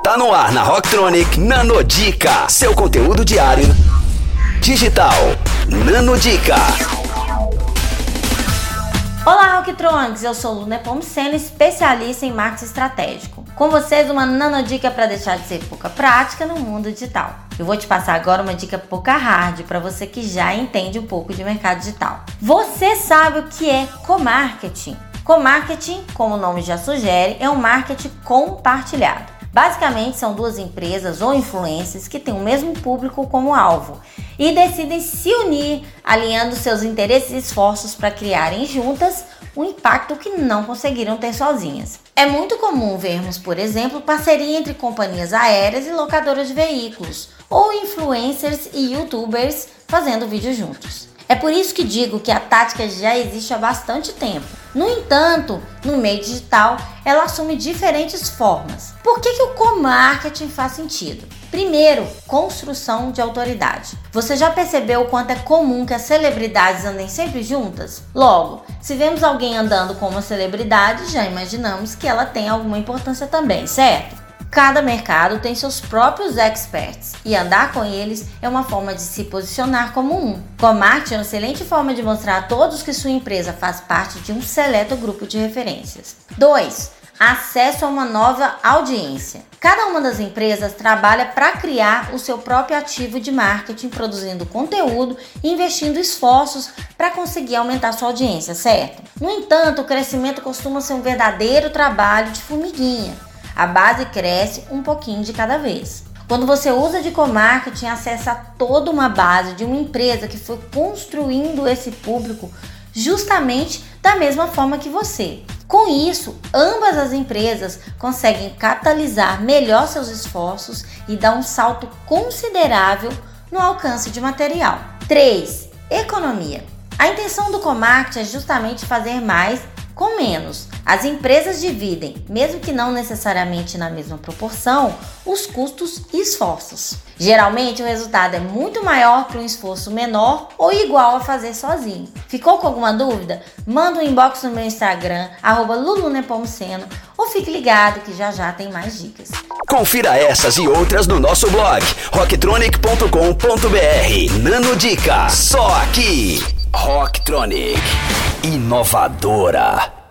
Tá no ar na Rocktronic Nanodica, seu conteúdo diário digital. Nanodica. Olá, Rocktronics! Eu sou Luna Pomoceno, especialista em marketing estratégico. Com vocês, uma nanodica para deixar de ser pouca prática no mundo digital. Eu vou te passar agora uma dica pouca hard para você que já entende um pouco de mercado digital. Você sabe o que é co-marketing? Co-marketing, como o nome já sugere, é um marketing compartilhado. Basicamente, são duas empresas ou influências que têm o mesmo público como alvo e decidem se unir, alinhando seus interesses e esforços para criarem juntas um impacto que não conseguiram ter sozinhas. É muito comum vermos, por exemplo, parceria entre companhias aéreas e locadoras de veículos, ou influencers e youtubers fazendo vídeos juntos. É por isso que digo que a tática já existe há bastante tempo. No entanto, no meio digital, ela assume diferentes formas. Por que, que o co-marketing faz sentido? Primeiro, construção de autoridade. Você já percebeu o quanto é comum que as celebridades andem sempre juntas? Logo, se vemos alguém andando com uma celebridade, já imaginamos que ela tem alguma importância também, certo? Cada mercado tem seus próprios experts e andar com eles é uma forma de se posicionar como um. Co-marketing é uma excelente forma de mostrar a todos que sua empresa faz parte de um seleto grupo de referências. 2 acesso a uma nova audiência. Cada uma das empresas trabalha para criar o seu próprio ativo de marketing, produzindo conteúdo e investindo esforços para conseguir aumentar sua audiência, certo? No entanto, o crescimento costuma ser um verdadeiro trabalho de formiguinha a base cresce um pouquinho de cada vez. Quando você usa de co-marketing, acessa toda uma base de uma empresa que foi construindo esse público justamente da mesma forma que você. Com isso, ambas as empresas conseguem catalisar melhor seus esforços e dar um salto considerável no alcance de material. 3. Economia. A intenção do Comarket é justamente fazer mais com menos. As empresas dividem, mesmo que não necessariamente na mesma proporção, os custos e esforços. Geralmente o resultado é muito maior para um esforço menor ou igual a fazer sozinho. Ficou com alguma dúvida? Manda um inbox no meu Instagram, lulunepomuceno, ou fique ligado que já já tem mais dicas. Confira essas e outras no nosso blog rocktronic.com.br. Nano Dica, só aqui. Rocktronic, inovadora.